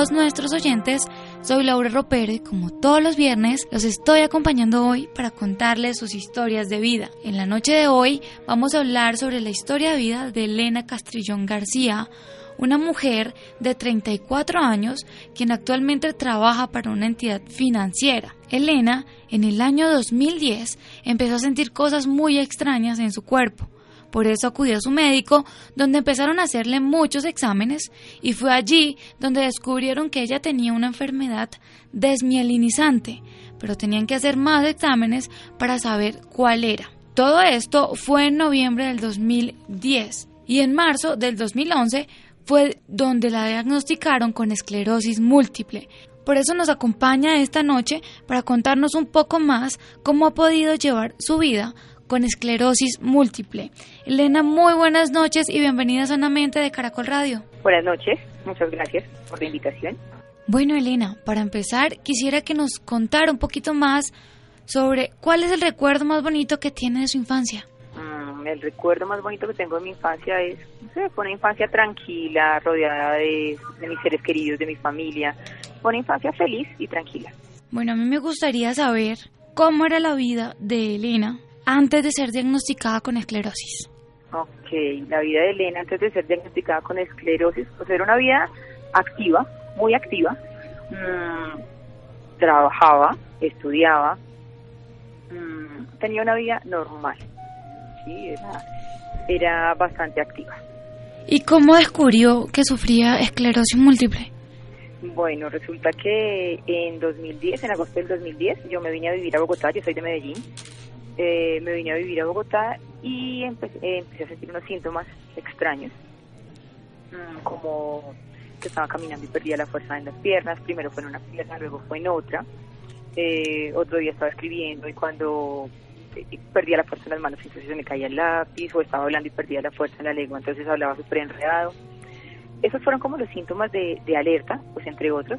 Todos nuestros oyentes. Soy Laura Ropero y como todos los viernes los estoy acompañando hoy para contarles sus historias de vida. En la noche de hoy vamos a hablar sobre la historia de vida de Elena Castrillón García, una mujer de 34 años quien actualmente trabaja para una entidad financiera. Elena, en el año 2010, empezó a sentir cosas muy extrañas en su cuerpo por eso acudió a su médico, donde empezaron a hacerle muchos exámenes y fue allí donde descubrieron que ella tenía una enfermedad desmielinizante, pero tenían que hacer más exámenes para saber cuál era. Todo esto fue en noviembre del 2010 y en marzo del 2011 fue donde la diagnosticaron con esclerosis múltiple. Por eso nos acompaña esta noche para contarnos un poco más cómo ha podido llevar su vida con esclerosis múltiple. Elena, muy buenas noches y bienvenida Sanamente de Caracol Radio. Buenas noches, muchas gracias por la invitación. Bueno, Elena, para empezar, quisiera que nos contara un poquito más sobre cuál es el recuerdo más bonito que tiene de su infancia. Mm, el recuerdo más bonito que tengo de mi infancia es, no sé, fue una infancia tranquila, rodeada de, de mis seres queridos, de mi familia. Fue una infancia feliz y tranquila. Bueno, a mí me gustaría saber cómo era la vida de Elena antes de ser diagnosticada con esclerosis? Ok, la vida de Elena antes de ser diagnosticada con esclerosis, pues era una vida activa, muy activa. Mm, trabajaba, estudiaba, mm, tenía una vida normal. Sí, era, era bastante activa. ¿Y cómo descubrió que sufría esclerosis múltiple? Bueno, resulta que en 2010, en agosto del 2010, yo me vine a vivir a Bogotá, yo soy de Medellín, eh, me vine a vivir a Bogotá y empecé, a sentir unos síntomas extraños, mm, como que estaba caminando y perdía la fuerza en las piernas, primero fue en una pierna, luego fue en otra, eh, otro día estaba escribiendo y cuando eh, perdía la fuerza en las manos, entonces se me caía el lápiz, o estaba hablando y perdía la fuerza en la lengua, entonces hablaba súper enredado. Esos fueron como los síntomas de alerta, pues entre otros,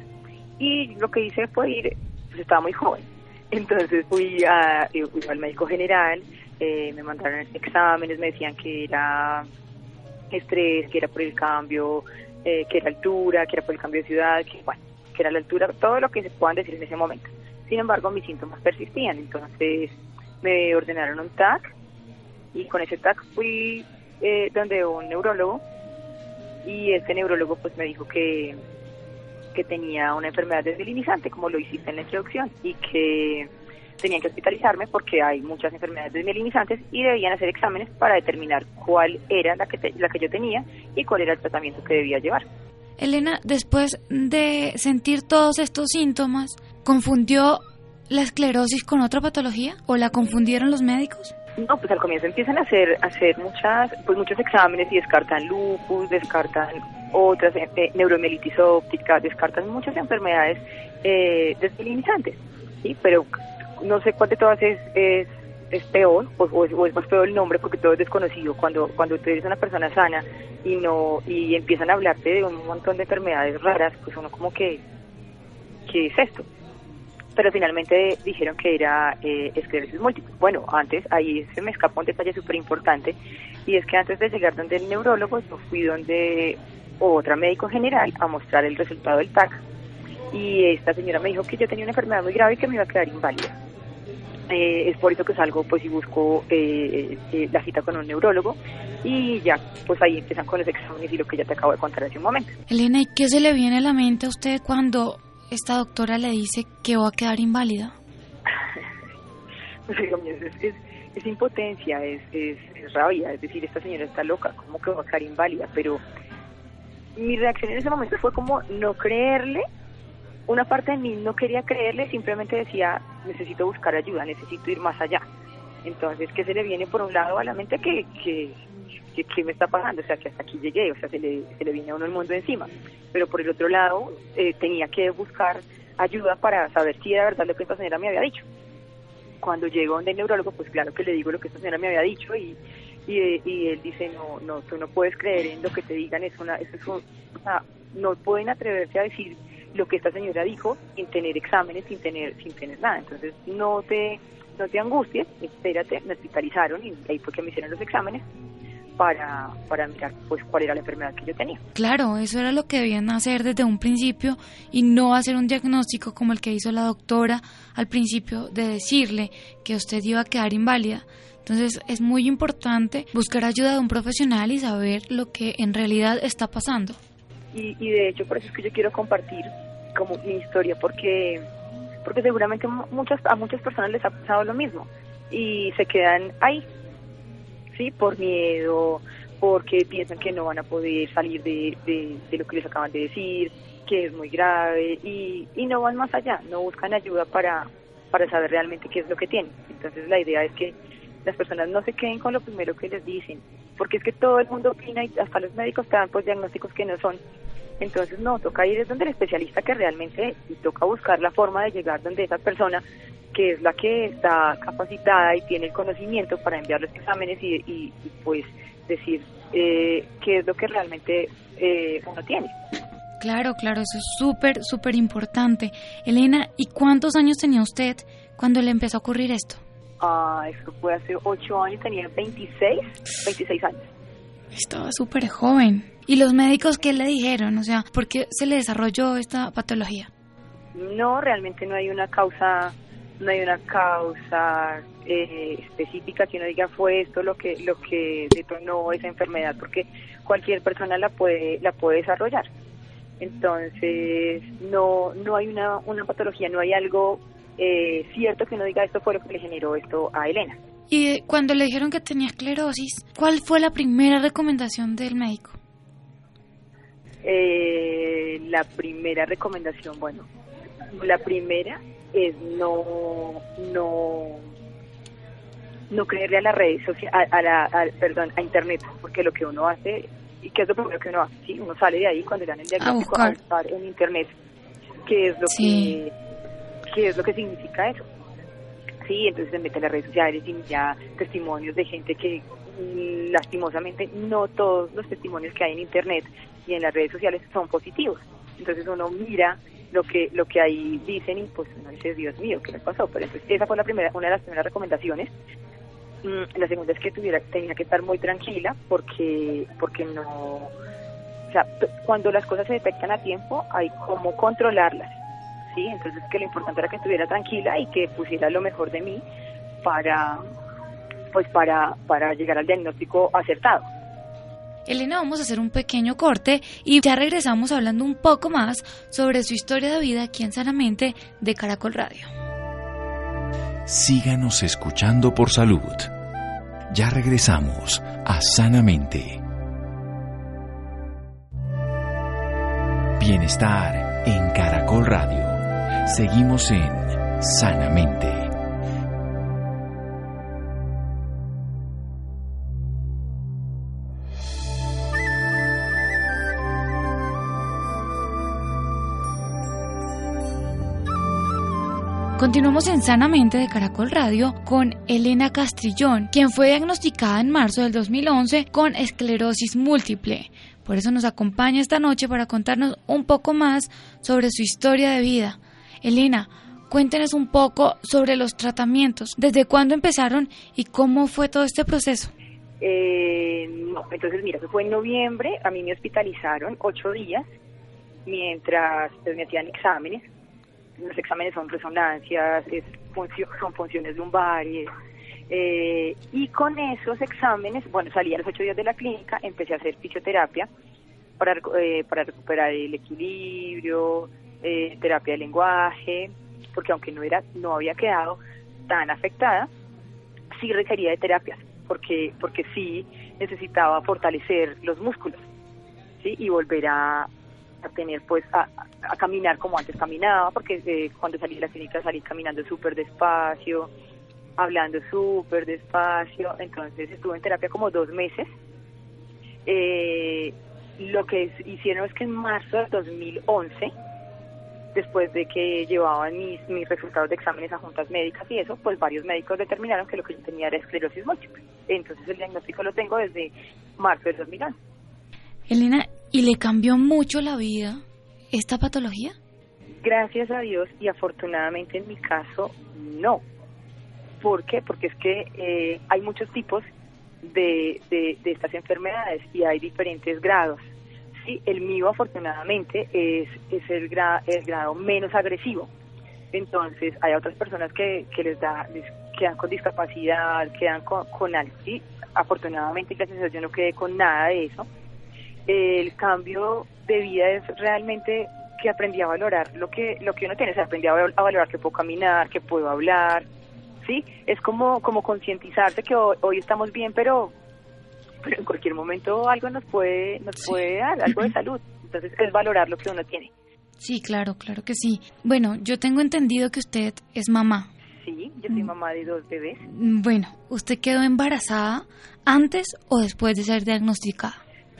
y lo que hice fue ir, pues estaba muy joven, entonces fui, a, eh, al médico general, eh, me mandaron exámenes, me decían que era estrés, que era por el cambio, eh, que era altura, que era por el cambio de ciudad, que bueno, que era la altura, todo lo que se puedan decir en ese momento. Sin embargo, mis síntomas persistían, entonces me ordenaron un TAC y con ese TAC fui donde un neurólogo y este neurólogo pues me dijo que que tenía una enfermedad desmielinizante, como lo hiciste en la introducción, y que tenían que hospitalizarme porque hay muchas enfermedades desmielinizantes y debían hacer exámenes para determinar cuál era la que, la que yo tenía y cuál era el tratamiento que debía llevar. Elena, después de sentir todos estos síntomas, ¿confundió la esclerosis con otra patología o la confundieron los médicos? No, pues al comienzo empiezan a hacer, hacer muchas, pues muchos exámenes y descartan lupus, descartan otras, eh, eh neuromielitis óptica, descartan muchas enfermedades eh, ¿sí? Pero no sé cuál de todas es peor, o, es más peor el nombre porque todo es desconocido. Cuando, cuando tú eres una persona sana y no y empiezan a hablarte de un montón de enfermedades raras, pues uno como que, ¿qué es esto? pero finalmente dijeron que era eh, esclerosis múltiple. Bueno, antes, ahí se me escapó un detalle súper importante, y es que antes de llegar donde el neurólogo, yo fui donde otra médico general a mostrar el resultado del TAC, y esta señora me dijo que yo tenía una enfermedad muy grave y que me iba a quedar inválida. Eh, es por eso que salgo pues y busco eh, eh, la cita con un neurólogo y ya pues ahí empiezan con los exámenes y lo que ya te acabo de contar hace un momento. Elena, ¿y qué se le viene a la mente a usted cuando esta doctora le dice que va a quedar inválida? pues es, es, impotencia, es, es, rabia, es decir, esta señora está loca, ¿cómo que va a quedar inválida? Pero mi reacción en ese momento fue como no creerle, una parte de mí no quería creerle, simplemente decía, necesito buscar ayuda, necesito ir más allá. Entonces, ¿qué se le viene por un lado a la mente que, que, que, me está pasando? O sea, que hasta aquí llegué, o sea, se le, se le viene a uno el mundo encima. Pero por el otro lado, eh, tenía que buscar ayuda para saber si era verdad lo que esta señora me había dicho. Cuando llego donde el neurólogo, pues claro que le digo lo que esta señora me había dicho y, y, él dice, no, no, tú no puedes creer en lo que te digan, es una, eso es o sea, no pueden atreverse a decir lo que esta señora dijo sin tener exámenes, sin tener, sin tener nada. Entonces, no te no te angusties, espérate, me hospitalizaron y ahí fue que me hicieron los exámenes para, para mirar pues cuál era la enfermedad que yo tenía. Claro, eso era lo que debían hacer desde un principio y no hacer un diagnóstico como el que hizo la doctora al principio de decirle que usted iba a quedar inválida. Entonces es muy importante buscar ayuda de un profesional y saber lo que en realidad está pasando. Y, y de hecho por eso es que yo quiero compartir como mi historia porque porque seguramente muchas, a muchas personas les ha pasado lo mismo y se quedan ahí, ¿sí? Por miedo, porque piensan que no van a poder salir de, de, lo que les acaban de decir, que es muy grave y, y no van más allá, no buscan ayuda para, para saber realmente qué es lo que tienen. Entonces la idea es que las personas no se queden con lo primero que les dicen, porque es que todo el mundo opina y hasta los médicos te dan pues diagnósticos que no son entonces, no, toca ir es donde el especialista que realmente y toca buscar la forma de llegar donde esa persona que es la que está capacitada y tiene el conocimiento para enviar los exámenes y, pues decir eh, qué es lo que realmente eh, uno tiene. Claro, claro, eso es súper, súper importante. Elena, ¿y cuántos años tenía usted cuando le empezó a ocurrir esto? Ah, eso fue hace ocho años, tenía 26, 26 años. Estaba súper joven. ¿Y los médicos qué le dijeron? O sea, ¿por qué se le desarrolló esta patología? No, realmente no hay una causa, no hay una causa eh, específica que uno diga fue esto lo que lo que detonó esa enfermedad, porque cualquier persona la puede la puede desarrollar. Entonces no no hay una una patología, no hay algo eh, cierto que uno diga esto fue lo que le generó esto a Elena. Y cuando le dijeron que tenía esclerosis, ¿cuál fue la primera recomendación del médico? Eh, la primera recomendación, bueno, la primera es no, no, no creerle a las redes sociales, a, la, perdón, a internet, porque lo que uno hace, y que es lo primero que uno hace, ¿sí? uno sale de ahí cuando le dan el diagnóstico a, buscar en internet, qué es lo que, qué es lo que significa eso. Sí, entonces se mete a las redes sociales y ya testimonios de gente que mm, lastimosamente no todos los testimonios que hay en internet y en las redes sociales son positivos. Entonces uno mira lo que lo que ahí dicen y pues uno dice, Dios mío, ¿qué me pasó? Pero entonces esa fue la primera, una de las primeras recomendaciones. Mm, la segunda es que tuviera, tenía que estar muy tranquila porque, porque no, o sea, cuando las cosas se detectan a tiempo hay como controlarlas, ¿sí? Entonces que lo importante era que estuviera tranquila y que pusiera lo mejor de mí para, pues para, para llegar al diagnóstico acertado. Elena, vamos a hacer un pequeño corte y ya regresamos hablando un poco más sobre su historia de vida aquí en Sanamente de Caracol Radio. Síganos escuchando por salud. Ya regresamos a Sanamente. Bienestar en Caracol Radio. Seguimos en Sanamente. Continuamos en Sanamente de Caracol Radio con Elena Castrillón, quien fue diagnosticada en marzo del 2011 con esclerosis múltiple. Por eso nos acompaña esta noche para contarnos un poco más sobre su historia de vida. Elena, cuéntenos un poco sobre los tratamientos, desde cuándo empezaron y cómo fue todo este proceso. Eh, entonces mira, fue en noviembre, a mí me hospitalizaron ocho días mientras pues, me hacían exámenes los exámenes son resonancias, es son funciones lumbares. Eh, y con esos exámenes, bueno, salí a los ocho días de la clínica, empecé a hacer fisioterapia para, eh, para recuperar el equilibrio, eh, terapia de lenguaje, porque aunque no era, no había quedado tan afectada, sí requería de terapias, porque, porque sí necesitaba fortalecer los músculos, ¿sí? y volver a, tener pues a, caminar como antes caminaba, porque eh, cuando salí de la clínica salí caminando súper despacio, hablando súper despacio, entonces estuve en terapia como dos meses. Eh, lo que hicieron es que en marzo del 2011, después de que llevaban mis, mis resultados de exámenes a juntas médicas y eso, pues varios médicos determinaron que lo que yo tenía era esclerosis múltiple. Entonces el diagnóstico lo tengo desde marzo del 2011. Elena, ¿y le cambió mucho la vida esta patología? Gracias a Dios y afortunadamente en mi caso no. ¿Por qué? Porque es que eh, hay muchos tipos de, de, estas enfermedades y hay diferentes grados. Sí, el mío afortunadamente es, es el, el grado menos agresivo. Entonces hay otras personas que, que les da, les quedan con discapacidad, quedan con, con algo. Y afortunadamente, gracias a Dios, yo no quedé con nada de eso. El cambio de vida es realmente que aprendí a valorar lo que lo que uno tiene, o sea, aprendí a, valorar que puedo caminar, que puedo hablar, ¿sí? Es como como concientizarse que hoy, estamos bien, pero pero en cualquier momento algo nos puede nos puede dar, algo de salud. Entonces, es valorar lo que uno tiene. Sí, claro, claro que sí. Bueno, yo tengo entendido que usted es mamá. Sí, yo soy mm. mamá de dos bebés. Bueno, ¿usted quedó embarazada antes o después de ser diagnosticada?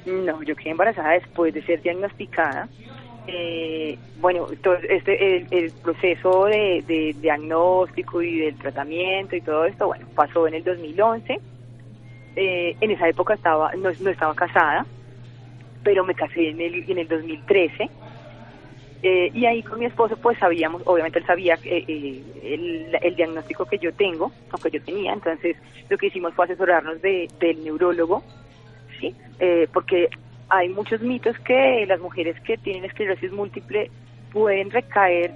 No, yo quedé embarazada después de ser diagnosticada eh, bueno, todo este, el, proceso de, diagnóstico y del tratamiento y todo esto, bueno, pasó en el 2011. Eh, en esa época estaba no, no, estaba casada, pero me casé en el, en el 2013. Eh, y ahí con mi esposo pues sabíamos, obviamente él sabía eh, el, el, diagnóstico que yo tengo, o que yo tenía, entonces lo que hicimos fue asesorarnos de, del neurólogo, ¿sí? porque hay muchos mitos que las mujeres que tienen esclerosis múltiple pueden recaer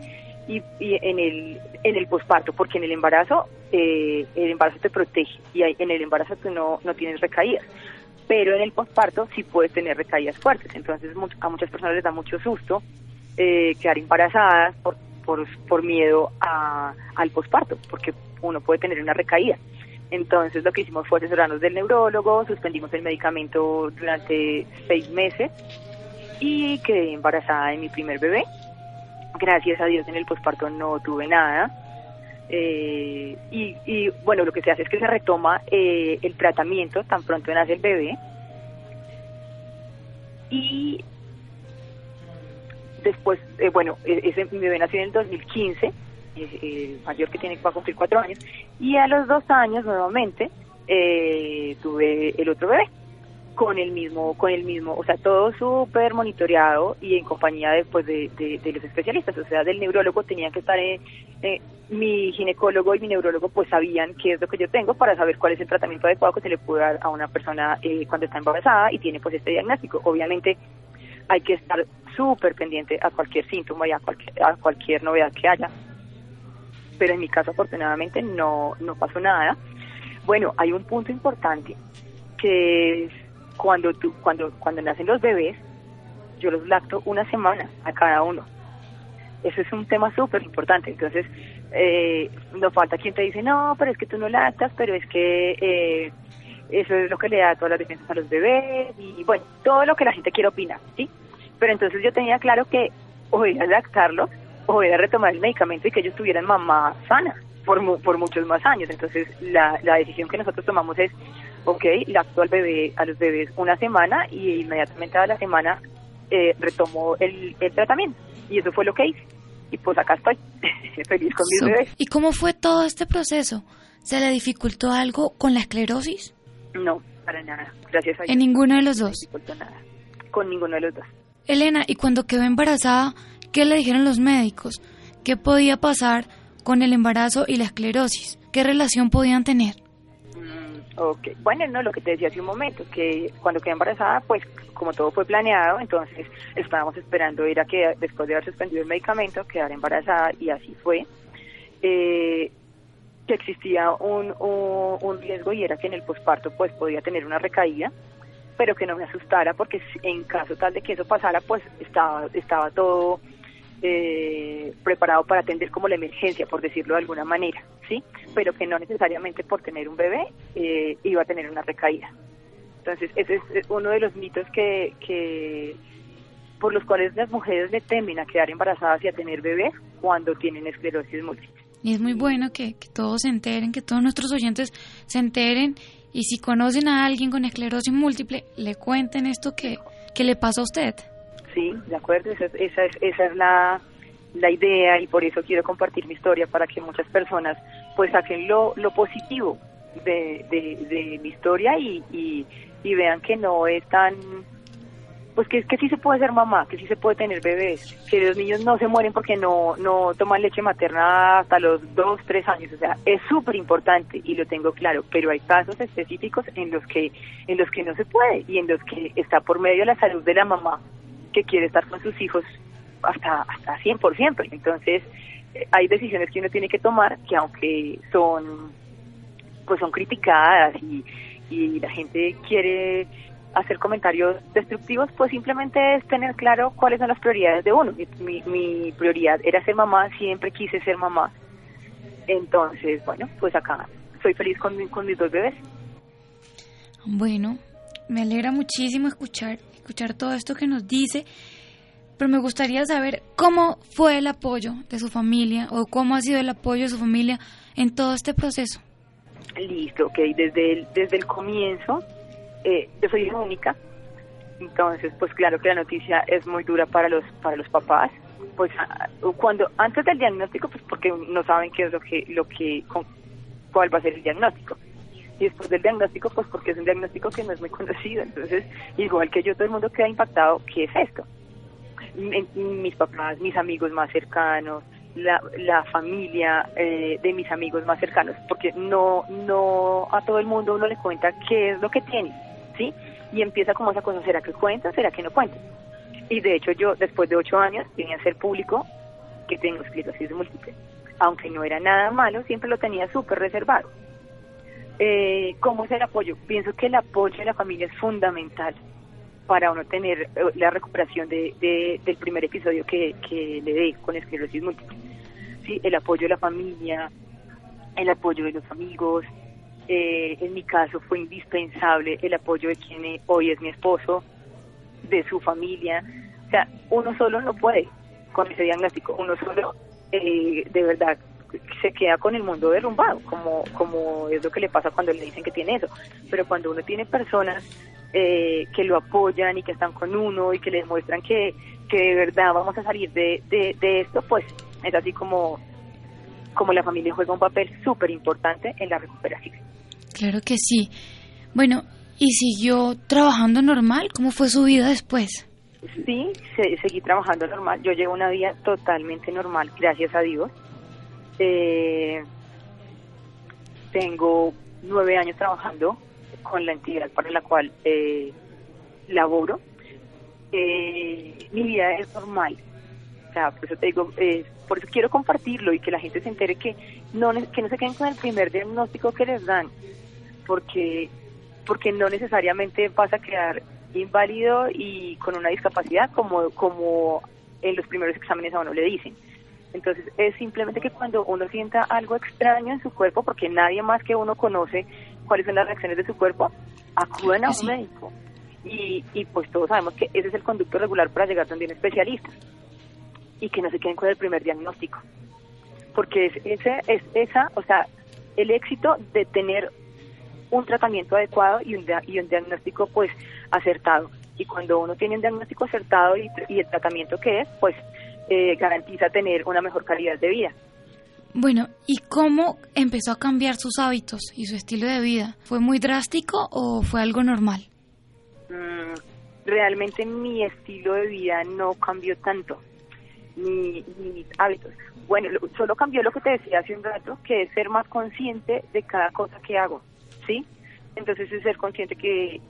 y, en el en el posparto, porque en el embarazo eh, el embarazo te protege y en el embarazo tú no, no tienes recaídas, pero en el posparto sí puedes tener recaídas fuertes. Entonces a muchas personas les da mucho susto eh, quedar embarazadas por, por, por miedo a, al posparto, porque uno puede tener una recaída. Entonces lo que hicimos fue asesorarnos del neurólogo, suspendimos el medicamento durante seis meses y quedé embarazada de mi primer bebé. Gracias a Dios en el posparto no tuve nada. Eh, y, bueno, lo que se hace es que se retoma eh, el tratamiento tan pronto nace el bebé. Y después, eh, bueno, e-, ese mi bebé nació en el 2015 eh, mayor que tiene va a cumplir cuatro años, y a los dos años nuevamente eh, tuve el otro bebé con el mismo, con el mismo, o sea, todo súper monitoreado y en compañía después de, de, los especialistas, o sea, del neurólogo tenía que estar, eh, eh, mi ginecólogo y mi neurólogo pues sabían qué es lo que yo tengo para saber cuál es el tratamiento adecuado que se le puede dar a una persona eh, cuando está embarazada y tiene pues este diagnóstico. Obviamente hay que estar súper pendiente a cualquier síntoma y a cualquier, a cualquier novedad que haya pero en mi caso afortunadamente no, no pasó nada. Bueno, hay un punto importante que es cuando, tú, cuando, cuando nacen los bebés, yo los lacto una semana a cada uno. Eso es un tema súper importante. Entonces, eh, no falta quien te dice, no, pero es que tú no lactas, pero es que eh, eso es lo que le da todas las defensas a los bebés y, bueno, todo lo que la gente quiere opinar, ¿sí? Pero entonces yo tenía claro que o a lactarlos o era retomar el medicamento y que ellos tuvieran mamá sana por, por muchos más años. Entonces, la, la decisión que nosotros tomamos es, ok, lacto al bebé, a los bebés una semana y inmediatamente a la semana eh, retomo el, el tratamiento. Y eso fue lo que hice. Y pues acá estoy, feliz con mis bebés. ¿Y cómo fue todo este proceso? ¿Se le dificultó algo con la esclerosis? No, para nada. Gracias a Dios. ¿En ninguno de los dos? No dificultó nada. Con ninguno de los dos. Elena, ¿y cuando quedó embarazada, ¿Qué le dijeron los médicos? ¿Qué podía pasar con el embarazo y la esclerosis? ¿Qué relación podían tener? Ok, bueno, no, lo que te decía hace un momento, que cuando quedé embarazada, pues como todo fue planeado, entonces estábamos esperando ir que después de haber suspendido el medicamento, quedar embarazada y así fue. Eh, que existía un, un, un, riesgo y era que en el posparto pues podía tener una recaída, pero que no me asustara porque en caso tal de que eso pasara pues estaba, estaba todo eh, preparado para atender como la emergencia, por decirlo de alguna manera, ¿sí? Pero que no necesariamente por tener un bebé eh, iba a tener una recaída. Entonces, ese es uno de los mitos que, que por los cuales las mujeres le temen a quedar embarazadas y a tener bebés cuando tienen esclerosis múltiple. Y es muy bueno que, que todos se enteren, que todos nuestros oyentes se enteren y si conocen a alguien con esclerosis múltiple, le cuenten esto que, que le pasó a usted. Sí, de acuerdo, esa, esa es, esa es la, la idea y por eso quiero compartir mi historia para que muchas personas pues saquen lo, lo positivo de, de, mi historia y, y, y vean que no es tan pues que, que sí se puede ser mamá, que sí se puede tener bebés, que los niños no se mueren porque no, no toman leche materna hasta los dos, tres años, o sea, es súper importante y lo tengo claro, pero hay casos específicos en los que, en los que no se puede y en los que está por medio de la salud de la mamá que quiere estar con sus hijos hasta, hasta 100%, entonces eh, hay decisiones que uno tiene que tomar que aunque son, pues son criticadas y, y la gente quiere hacer comentarios destructivos, pues simplemente es tener claro cuáles son las prioridades de uno. Mi, prioridad era ser mamá, siempre quise ser mamá. Entonces, bueno, pues acá soy feliz con mis dos bebés. Bueno, me alegra muchísimo escuchar, escuchar todo esto que nos dice, pero me gustaría saber cómo fue el apoyo de su familia o cómo ha sido el apoyo de su familia en todo este proceso. Listo, ok, desde el, desde el comienzo eh, yo soy hija única, entonces pues claro que la noticia es muy dura para los para los papás. Pues ah, cuando antes del diagnóstico, pues porque no saben qué es lo que lo que cuál va a ser el diagnóstico. Y después del diagnóstico, pues porque es un diagnóstico que no es muy conocido. Entonces, igual que yo, todo el mundo queda impactado, ¿qué es esto? mis papás, mis amigos más cercanos, la, la familia eh, de mis amigos más cercanos, porque no, no a todo el mundo uno le cuenta qué es lo que tiene. ¿sí? Y empieza como esa cosa, ¿será que cuenta? ¿Será que no cuenta? Y de hecho yo, después de ocho años, tenía a ser público que tengo esclerosis múltiple. Aunque no era nada malo, siempre lo tenía súper reservado. Eh, ¿Cómo es el apoyo? Pienso que el apoyo de la familia es fundamental para uno tener eh, la recuperación de, del primer episodio que, que le dé con esclerosis múltiple. Sí, el apoyo de la familia, el apoyo de los amigos, eh, en mi caso fue indispensable el apoyo de quien hoy es mi esposo, de su familia. O sea, uno solo no puede con ese diagnóstico, uno solo eh, de verdad se queda con el mundo derrumbado, como, como es lo que le pasa cuando le dicen que tiene eso. Pero cuando uno tiene personas eh, que lo apoyan y que están con uno y que le demuestran que, que de verdad vamos a salir de, de, de esto, pues es así como, como la familia juega un papel súper importante en la recuperación. Claro que sí. Bueno, ¿y siguió trabajando normal? ¿Cómo fue su vida después? Sí, seguí trabajando normal. Yo llevo una vida totalmente normal, gracias a Dios. Eh, tengo nueve años trabajando con la entidad para la cual eh, laboro. Eh, mi vida es normal. O sea, por eso te digo, por eso quiero compartirlo y que la gente se entere que no, que no se queden con el primer diagnóstico que les dan porque, porque no necesariamente vas a quedar inválido y con una discapacidad como, como en los primeros exámenes a uno le dicen. Entonces es simplemente que cuando uno sienta algo extraño en su cuerpo, porque nadie más que uno conoce cuáles son las reacciones de su cuerpo, acuden a un médico. Y, y pues todos sabemos que ese es el conducto regular para llegar donde un especialista. Y que no se queden con el primer diagnóstico. Porque es, ese, es esa, o sea, el éxito de tener un tratamiento adecuado y un, y un diagnóstico pues acertado. Y cuando uno tiene un diagnóstico acertado y, el tratamiento que es, pues eh, garantiza tener una mejor calidad de vida. Bueno, ¿y cómo empezó a cambiar sus hábitos y su estilo de vida? ¿Fue muy drástico o fue algo normal? Mm, realmente mi estilo de vida no cambió tanto, ni, ni mis hábitos. Bueno, solo cambió lo que te decía hace un rato, que es ser más consciente de cada cosa que hago. ¿sí? Entonces es ser consciente que,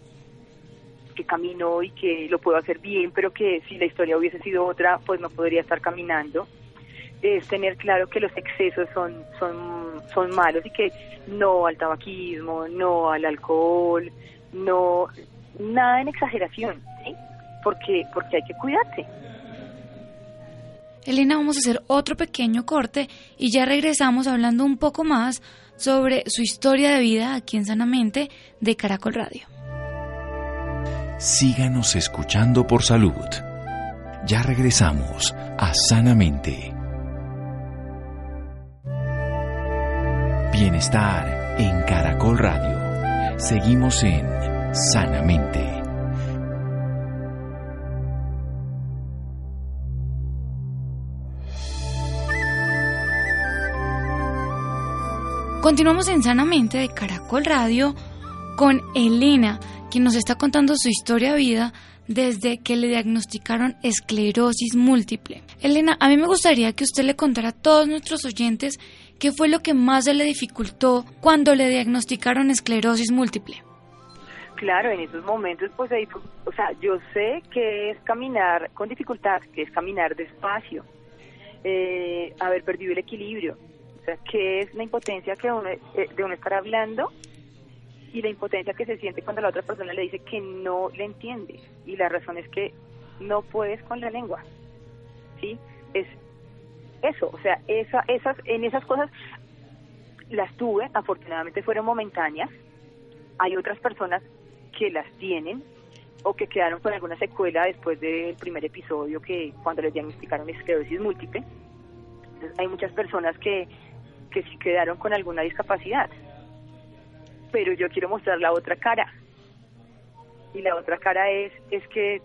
que camino y que lo puedo hacer bien, pero que si la historia hubiese sido otra, pues no podría estar caminando. Es tener claro que los excesos son, son, son malos y que no al tabaquismo, no al alcohol, no, nada en exageración, ¿sí? Porque, porque hay que cuidarse. Elena, vamos a hacer otro pequeño corte y ya regresamos hablando un poco más sobre su historia de vida aquí en Sanamente de Caracol Radio. Síganos escuchando por salud. Ya regresamos a Sanamente. Bienestar en Caracol Radio. Seguimos en Sanamente. Continuamos en Sanamente de Caracol Radio con Elena, quien nos está contando su historia de vida desde que le diagnosticaron esclerosis múltiple. Elena, a mí me gustaría que usted le contara a todos nuestros oyentes qué fue lo que más se le dificultó cuando le diagnosticaron esclerosis múltiple. Claro, en esos momentos, pues, ahí, o sea, yo sé que es caminar con dificultad, que es caminar despacio, eh, haber perdido el equilibrio, o sea, que es la impotencia que eh, de uno estar hablando y la impotencia que se siente cuando la otra persona le dice que no le entiende. Y la razón es que no puedes con la lengua, ¿sí? Es eso, o sea, esa, esas, en esas cosas las tuve, afortunadamente fueron momentáneas, hay otras personas que las tienen o que quedaron con alguna secuela después del primer episodio que cuando les diagnosticaron esclerosis múltiple, entonces hay muchas personas que, que sí quedaron con alguna discapacidad, pero yo quiero mostrar la otra cara. Y la otra cara es, es que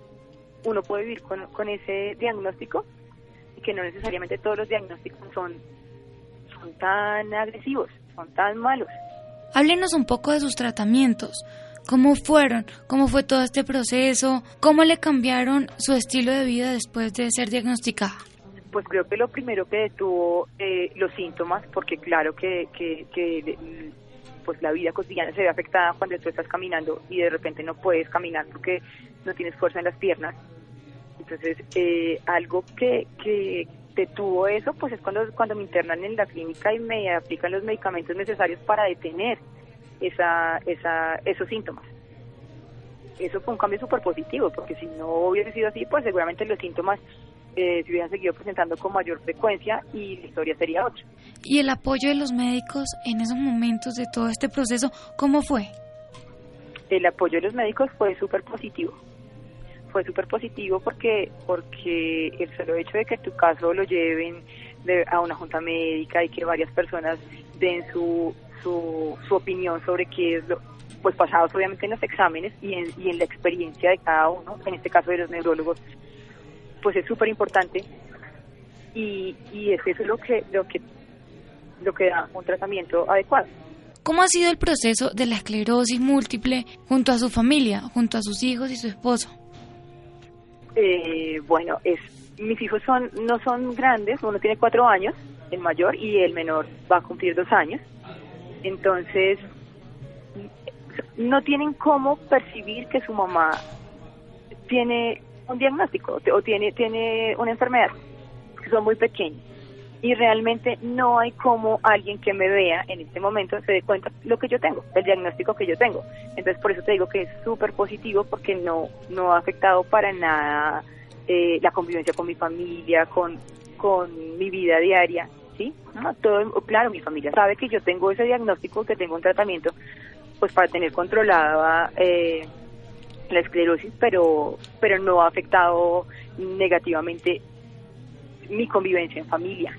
uno puede vivir con, con ese diagnóstico y que no necesariamente todos los diagnósticos son, son tan agresivos, son tan malos. Háblenos un poco de sus tratamientos. ¿Cómo fueron? ¿Cómo fue todo este proceso? ¿Cómo le cambiaron su estilo de vida después de ser diagnosticada? Pues creo que lo primero que detuvo eh, los síntomas, porque claro que, que, que pues la vida cotidiana se ve afectada cuando tú estás caminando y de repente no puedes caminar porque no tienes fuerza en las piernas. Entonces, eh, algo que, que detuvo eso, pues es cuando, cuando me internan en la clínica y me aplican los medicamentos necesarios para detener esa, esa, esos síntomas. Eso fue un cambio súper positivo, porque si no hubiese sido así, pues seguramente los síntomas eh, se hubieran seguido presentando con mayor frecuencia y la historia sería otra. ¿Y el apoyo de los médicos en esos momentos de todo este proceso, cómo fue? El apoyo de los médicos fue súper positivo. Fue súper positivo porque, porque el solo hecho de que tu caso lo lleven a una junta médica y que varias personas den su, su, su opinión sobre qué es lo, pues pasados obviamente en los exámenes y en, y en la experiencia de cada uno, en este caso de los neurólogos, pues es súper importante y, y es eso lo que, lo que, lo que da un tratamiento adecuado. ¿Cómo ha sido el proceso de la esclerosis múltiple junto a su familia, junto a sus hijos y su esposo? Eh, bueno, es mis hijos son no son grandes, uno tiene cuatro años, el mayor, y el menor va a cumplir dos años. Entonces, no tienen cómo percibir que su mamá tiene un diagnóstico o tiene, tiene una enfermedad, que son muy pequeños. Y realmente no hay como alguien que me vea en este momento se dé cuenta lo que yo tengo, el diagnóstico que yo tengo. Entonces por eso te digo que es súper positivo porque no, no ha afectado para nada eh, la convivencia con mi familia, con, con mi vida diaria. ¿sí? todo, claro, mi familia sabe que yo tengo ese diagnóstico, que tengo un tratamiento pues para tener controlada eh, la esclerosis, pero, pero no ha afectado negativamente mi convivencia en familia.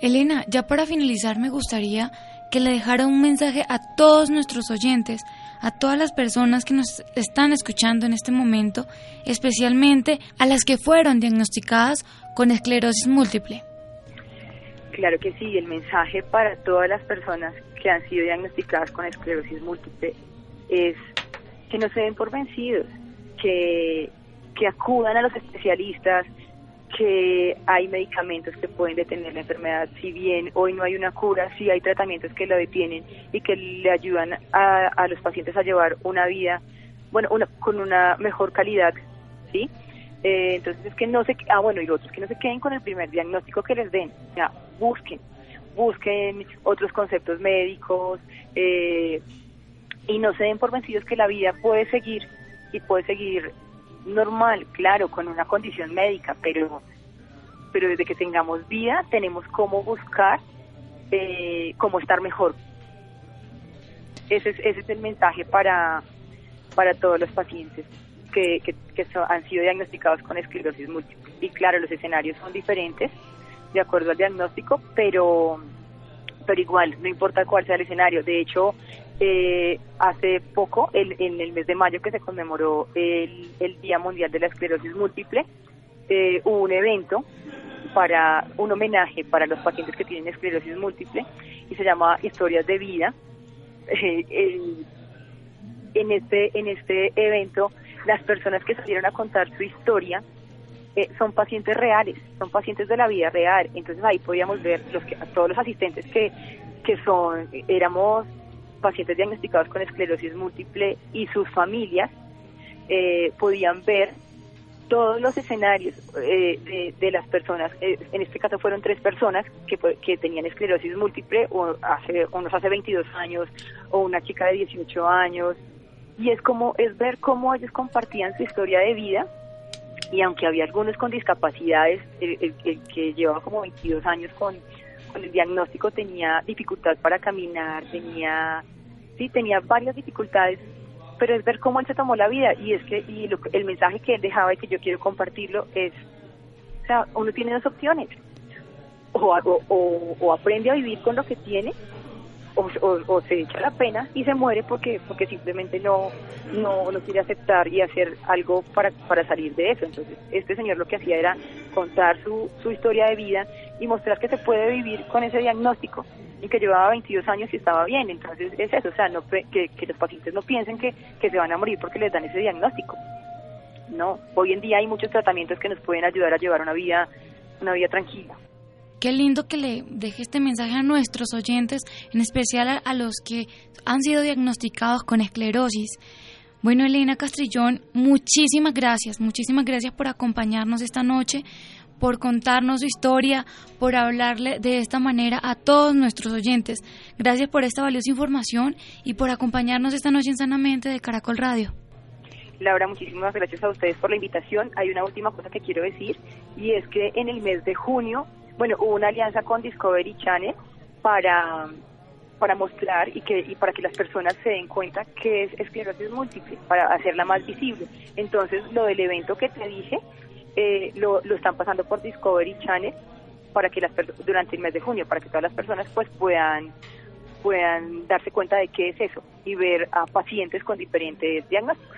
Elena, ya para finalizar me gustaría que le dejara un mensaje a todos nuestros oyentes, a todas las personas que nos están escuchando en este momento, especialmente a las que fueron diagnosticadas con esclerosis múltiple. Claro que sí, el mensaje para todas las personas que han sido diagnosticadas con esclerosis múltiple es que no se den por vencidos, que, que acudan a los especialistas, que hay medicamentos que pueden detener la enfermedad, si bien hoy no hay una cura, sí hay tratamientos que la detienen y que le ayudan a, a los pacientes a llevar una vida, bueno, una, con una mejor calidad, ¿sí? Eh, entonces es que no se, ah bueno, y otros que no se queden con el primer diagnóstico que les den, ya, busquen, busquen otros conceptos médicos, eh, y no se den por vencidos que la vida puede seguir y puede seguir normal, claro, con una condición médica, pero, pero desde que tengamos vida tenemos cómo buscar eh, cómo estar mejor. Ese es, ese es el mensaje para, para todos los pacientes que, que, han sido diagnosticados con esclerosis múltiple. Y claro, los escenarios son diferentes de acuerdo al diagnóstico, pero pero igual, no importa cuál sea el escenario. De hecho, eh, hace poco, en el mes de mayo que se conmemoró el, Día Mundial de la Esclerosis Múltiple, eh, hubo un evento para un homenaje para los pacientes que tienen esclerosis múltiple y se llama Historias de Vida. Eh, en este en este evento, las personas que salieron a contar su historia eh, son pacientes reales, son pacientes de la vida real. Entonces ahí podíamos ver los que, a todos los asistentes que, que son, éramos pacientes diagnosticados con esclerosis múltiple y sus familias, eh, podían ver todos los escenarios eh, de, las personas, en este caso fueron tres personas que, que tenían esclerosis múltiple, o hace, unos hace 22 años, o una chica de 18 años, y es como, es ver cómo ellos compartían su historia de vida, y aunque había algunos con discapacidades, el, que llevaba como 22 años con, el diagnóstico tenía dificultad para caminar, tenía, sí, tenía varias dificultades, pero es ver cómo él se tomó la vida y es que y el mensaje que él dejaba y que yo quiero compartirlo es, o sea, uno tiene dos opciones, o, o, o aprende a vivir con lo que tiene o, se echa la pena y se muere porque porque simplemente no, no, no quiere aceptar y hacer algo para, para salir de eso. Entonces, este señor lo que hacía era contar su, su historia de vida y mostrar que se puede vivir con ese diagnóstico y que llevaba 22 años y estaba bien. Entonces, es eso, o sea, no, que, que los pacientes no piensen que, que se van a morir porque les dan ese diagnóstico. No, hoy en día hay muchos tratamientos que nos pueden ayudar a llevar una vida, una vida tranquila. Qué lindo que le deje este mensaje a nuestros oyentes, en especial a, los que han sido diagnosticados con esclerosis. Bueno, Elena Castrillón, muchísimas gracias, muchísimas gracias por acompañarnos esta noche, por contarnos su historia, por hablarle de esta manera a todos nuestros oyentes. Gracias por esta valiosa información y por acompañarnos esta noche en Sanamente de Caracol Radio. Laura, muchísimas gracias a ustedes por la invitación. Hay una última cosa que quiero decir y es que en el mes de junio bueno, hubo una alianza con Discovery Channel para para mostrar y que y para que las personas se den cuenta que es esclerosis múltiple, para hacerla más visible. Entonces, lo del evento que te dije, eh, lo, lo están pasando por Discovery Channel para que las durante el mes de junio, para que todas las personas pues puedan puedan darse cuenta de qué es eso y ver a pacientes con diferentes diagnósticos.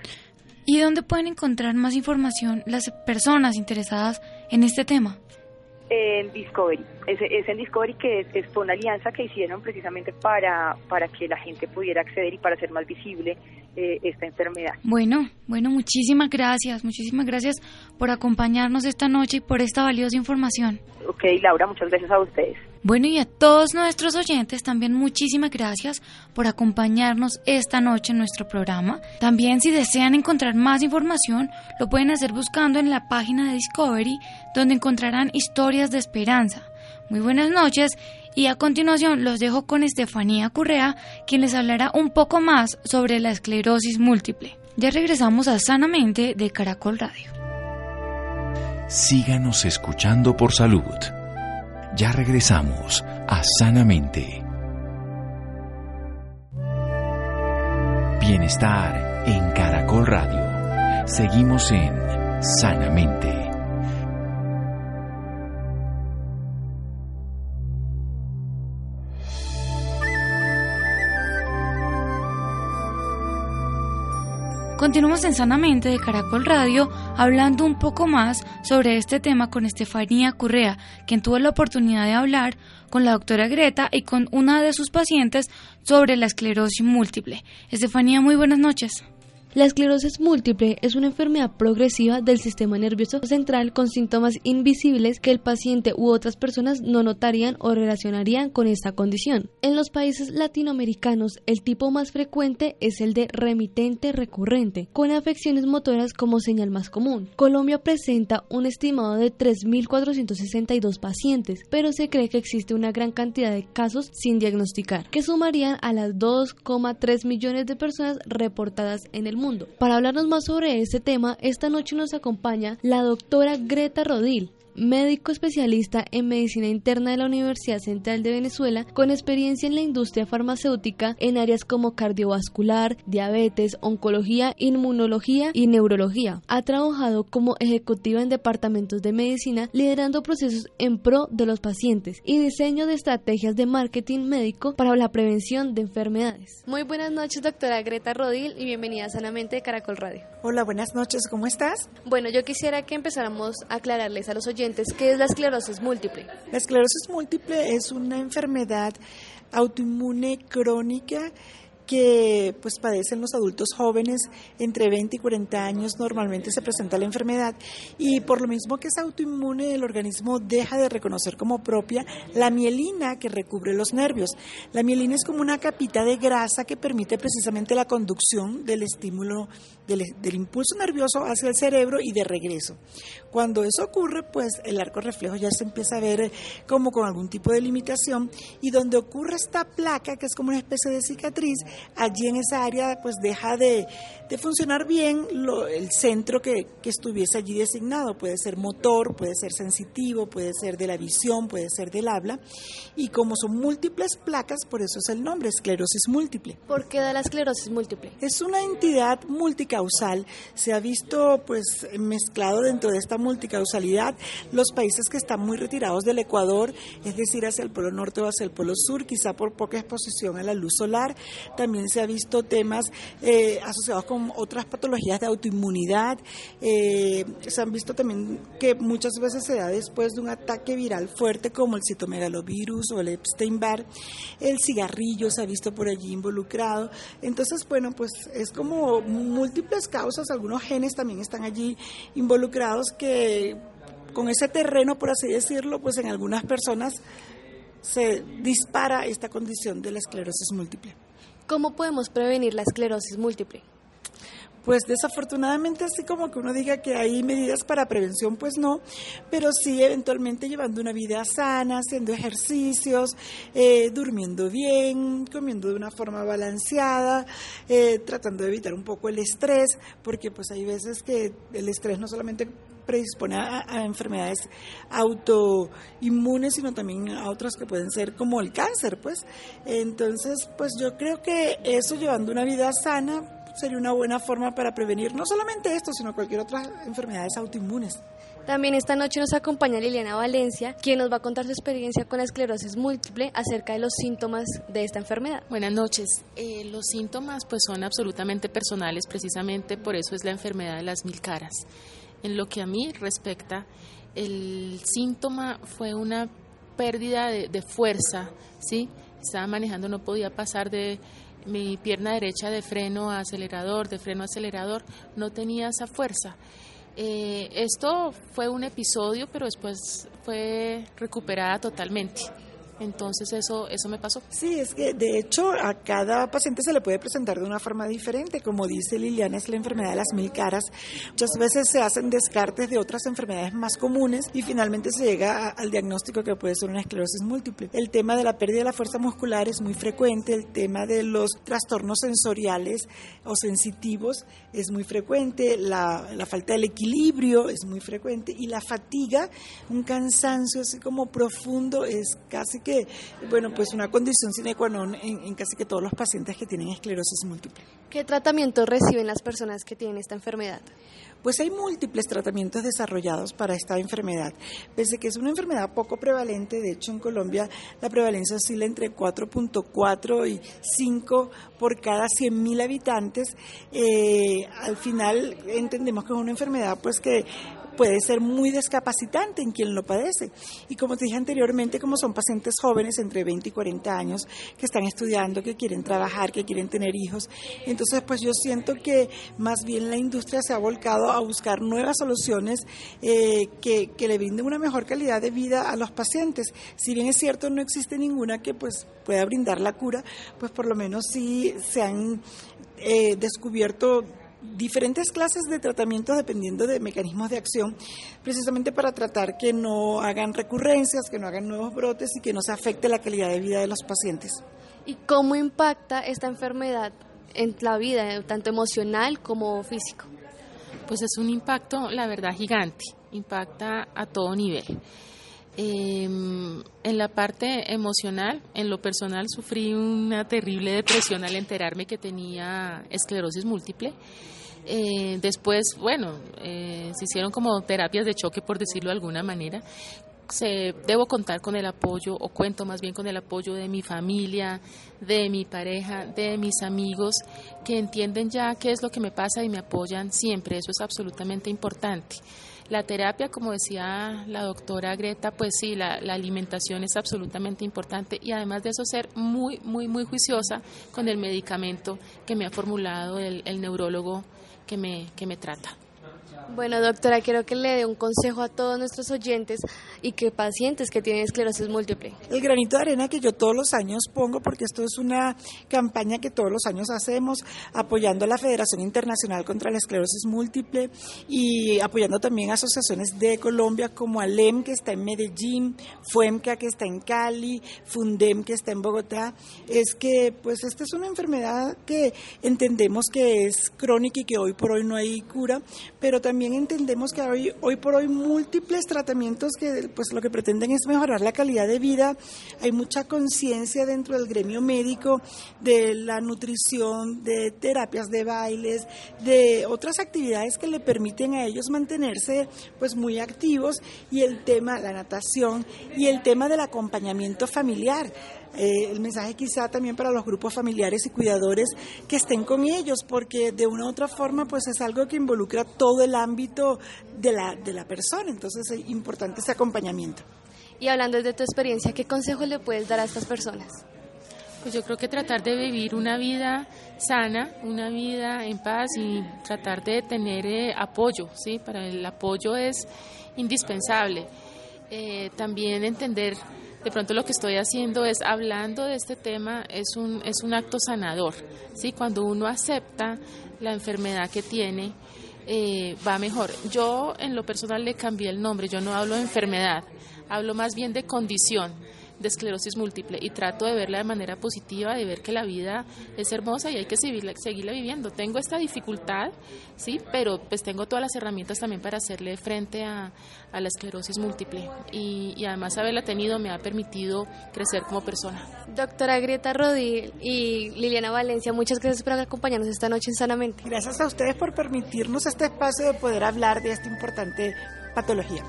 ¿Y dónde pueden encontrar más información las personas interesadas en este tema? En Discovery. Es, es en Discovery que es, fue una alianza que hicieron precisamente para, para que la gente pudiera acceder y para hacer más visible eh, esta enfermedad. Bueno, bueno, muchísimas gracias, muchísimas gracias por acompañarnos esta noche y por esta valiosa información. Ok, Laura, muchas gracias a ustedes. Bueno, y a todos nuestros oyentes también muchísimas gracias por acompañarnos esta noche en nuestro programa. También si desean encontrar más información, lo pueden hacer buscando en la página de Discovery, donde encontrarán historias de esperanza. Muy buenas noches y a continuación los dejo con Estefanía Currea, quien les hablará un poco más sobre la esclerosis múltiple. Ya regresamos a Sanamente de Caracol Radio. Síganos escuchando por salud. Ya regresamos a Sanamente. Bienestar en Caracol Radio. Seguimos en Sanamente. Continuamos en Sanamente de Caracol Radio hablando un poco más sobre este tema con Estefanía Currea, quien tuvo la oportunidad de hablar con la doctora Greta y con una de sus pacientes sobre la esclerosis múltiple. Estefanía, muy buenas noches. La esclerosis múltiple es una enfermedad progresiva del sistema nervioso central con síntomas invisibles que el paciente u otras personas no notarían o relacionarían con esta condición. En los países latinoamericanos, el tipo más frecuente es el de remitente recurrente, con afecciones motoras como señal más común. Colombia presenta un estimado de 3.462 pacientes, pero se cree que existe una gran cantidad de casos sin diagnosticar, que sumarían a las 2,3 millones de personas reportadas en el mundo. Para hablarnos más sobre este tema, esta noche nos acompaña la doctora Greta Rodil, médico especialista en medicina interna de la Universidad Central de Venezuela, con experiencia en la industria farmacéutica en áreas como cardiovascular, diabetes, oncología, inmunología y neurología. Ha trabajado como ejecutiva en departamentos de medicina, liderando procesos en pro de los pacientes y diseño de estrategias de marketing médico para la prevención de enfermedades. Muy buenas noches, doctora Greta Rodil, y bienvenida a Sanamente de Caracol Radio. Hola, buenas noches, ¿cómo estás? Bueno, yo quisiera que empezáramos a aclararles a los oyentes qué es la esclerosis múltiple. La esclerosis múltiple es una enfermedad autoinmune crónica que pues padecen los adultos jóvenes entre 20 y 40 años normalmente se presenta la enfermedad y por lo mismo que es autoinmune el organismo deja de reconocer como propia la mielina que recubre los nervios. La mielina es como una capita de grasa que permite precisamente la conducción del estímulo del, del impulso nervioso hacia el cerebro y de regreso. Cuando eso ocurre, pues el arco reflejo ya se empieza a ver como con algún tipo de limitación y donde ocurre esta placa, que es como una especie de cicatriz, allí en esa área pues deja de, funcionar bien el centro que, que, estuviese allí designado. Puede ser motor, puede ser sensitivo, puede ser de la visión, puede ser del habla. Y como son múltiples placas, por eso es el nombre, esclerosis múltiple. ¿Por qué da la esclerosis múltiple? Es una entidad multicausal. Se ha visto pues mezclado dentro de esta multicausalidad los países que están muy retirados del Ecuador, es decir, hacia el polo norte o hacia el polo sur, quizá por poca exposición a la luz solar. También se ha visto temas eh, asociados con otras patologías de autoinmunidad. Eh, se han visto también que muchas veces se da después de un ataque viral fuerte como el citomegalovirus o el Epstein-Barr. El cigarrillo se ha visto por allí involucrado. Entonces, bueno, pues es como múltiples causas. Algunos genes también están allí involucrados que con ese terreno, por así decirlo, pues en algunas personas se dispara esta condición de la esclerosis múltiple. ¿Cómo podemos prevenir la esclerosis múltiple? Pues desafortunadamente así como que uno diga que hay medidas para prevención, pues no, pero sí eventualmente llevando una vida sana, haciendo ejercicios, eh, durmiendo bien, comiendo de una forma balanceada, eh, tratando de evitar un poco el estrés, porque pues hay veces que el estrés no solamente predispone a, enfermedades autoinmunes, sino también a otras que pueden ser como el cáncer, pues. Entonces, pues yo creo que eso llevando una vida sana sería una buena forma para prevenir no solamente esto, sino cualquier otra enfermedades autoinmunes. También esta noche nos acompaña Liliana Valencia, quien nos va a contar su experiencia con la esclerosis múltiple acerca de los síntomas de esta enfermedad. Buenas noches. Eh, los síntomas pues son absolutamente personales, precisamente por eso es la enfermedad de las mil caras. En lo que a mí respecta, el síntoma fue una pérdida de, de fuerza, ¿sí? Estaba manejando, no podía pasar de mi pierna derecha de freno a acelerador, de freno a acelerador, no tenía esa fuerza. Eh, esto fue un episodio, pero después fue recuperada totalmente. Entonces eso, eso me pasó. Sí, es que de hecho a cada paciente se le puede presentar de una forma diferente. Como dice Liliana, es la enfermedad de las mil caras. Muchas veces se hacen descartes de otras enfermedades más comunes y finalmente se llega al diagnóstico que puede ser una esclerosis múltiple. El tema de la pérdida de la fuerza muscular es muy frecuente, el tema de los trastornos sensoriales o sensitivos es muy frecuente, la, la falta del equilibrio es muy frecuente y la fatiga, un cansancio así como profundo es casi que bueno, pues una condición sine qua non en, casi que todos los pacientes que tienen esclerosis múltiple. ¿Qué tratamiento reciben las personas que tienen esta enfermedad? Pues hay múltiples tratamientos desarrollados para esta enfermedad. Pese que es una enfermedad poco prevalente, de hecho en Colombia la prevalencia oscila entre 4.4 y 5 por cada 100.000 habitantes. Eh, al final entendemos que es una enfermedad pues que puede ser muy descapacitante en quien lo padece. Y como te dije anteriormente, como son pacientes jóvenes entre 20 y 40 años que están estudiando, que quieren trabajar, que quieren tener hijos, entonces pues yo siento que más bien la industria se ha volcado a buscar nuevas soluciones eh, que, que le brinden una mejor calidad de vida a los pacientes. Si bien es cierto, no existe ninguna que pues pueda brindar la cura, pues por lo menos sí se han eh, descubierto diferentes clases de tratamientos dependiendo de mecanismos de acción, precisamente para tratar que no hagan recurrencias, que no hagan nuevos brotes y que no se afecte la calidad de vida de los pacientes. ¿Y cómo impacta esta enfermedad en la vida, tanto emocional como físico? Pues es un impacto, la verdad, gigante. impacta a todo nivel. Em, en la parte emocional, en lo personal, sufrí una terrible depresión al enterarme que tenía esclerosis múltiple. Eh, después, bueno, eh, se hicieron como terapias de choque, por decirlo de alguna manera. Se, debo contar con el apoyo, o cuento más bien con el apoyo de mi familia, de mi pareja, de mis amigos, que entienden ya qué es lo que me pasa y me apoyan siempre. Eso es absolutamente importante. La terapia, como decía la doctora Greta, pues sí, la, alimentación es absolutamente importante y además de eso ser muy, muy, muy juiciosa con el medicamento que me ha formulado el, el neurólogo que me, que me trata. Bueno, doctora, quiero que le dé un consejo a todos nuestros oyentes y que pacientes que tienen esclerosis múltiple. El granito de arena que yo todos los años pongo, porque esto es una campaña que todos los años hacemos, apoyando a la Federación Internacional contra la Esclerosis Múltiple y apoyando también asociaciones de Colombia como ALEM, que está en Medellín, FUEMCA, que está en Cali, FUNDEM, que está en Bogotá, es que pues esta es una enfermedad que entendemos que es crónica y que hoy por hoy no hay cura, pero también también entendemos que hoy, hoy por hoy múltiples tratamientos que pues lo que pretenden es mejorar la calidad de vida. Hay mucha conciencia dentro del gremio médico de la nutrición, de terapias de bailes, de otras actividades que le permiten a ellos mantenerse pues muy activos y el tema, la natación y el tema del acompañamiento familiar. Eh, el mensaje quizá también para los grupos familiares y cuidadores que estén con ellos, porque de una u otra forma pues es algo que involucra todo el ámbito de la, de la persona, entonces es importante ese acompañamiento. Y hablando de tu experiencia, ¿qué consejos le puedes dar a estas personas? Pues yo creo que tratar de vivir una vida sana, una vida en paz y tratar de tener eh, apoyo, ¿sí? Para el apoyo es indispensable. Eh, también entender de pronto lo que estoy haciendo es hablando de este tema es un es un acto sanador sí cuando uno acepta la enfermedad que tiene eh, va mejor. Yo en lo personal le cambié el nombre yo no hablo de enfermedad hablo más bien de condición de esclerosis múltiple y trato de verla de manera positiva, de ver que la vida es hermosa y hay que seguirla, seguirla viviendo. Tengo esta dificultad, sí, pero pues tengo todas las herramientas también para hacerle frente a, la esclerosis múltiple y, y, además haberla tenido me ha permitido crecer como persona. Doctora Greta Rodil y Liliana Valencia, muchas gracias por acompañarnos esta noche en Sanamente. Gracias a ustedes por permitirnos este espacio de poder hablar de esta importante patología.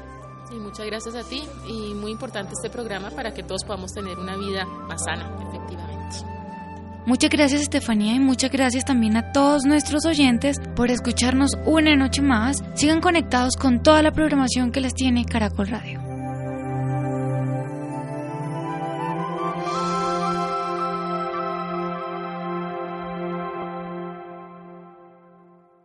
Y muchas gracias a ti y muy importante este programa para que todos podamos tener una vida más sana, efectivamente. Muchas gracias Estefanía y muchas gracias también a todos nuestros oyentes por escucharnos una noche más. Sigan conectados con toda la programación que les tiene Caracol Radio.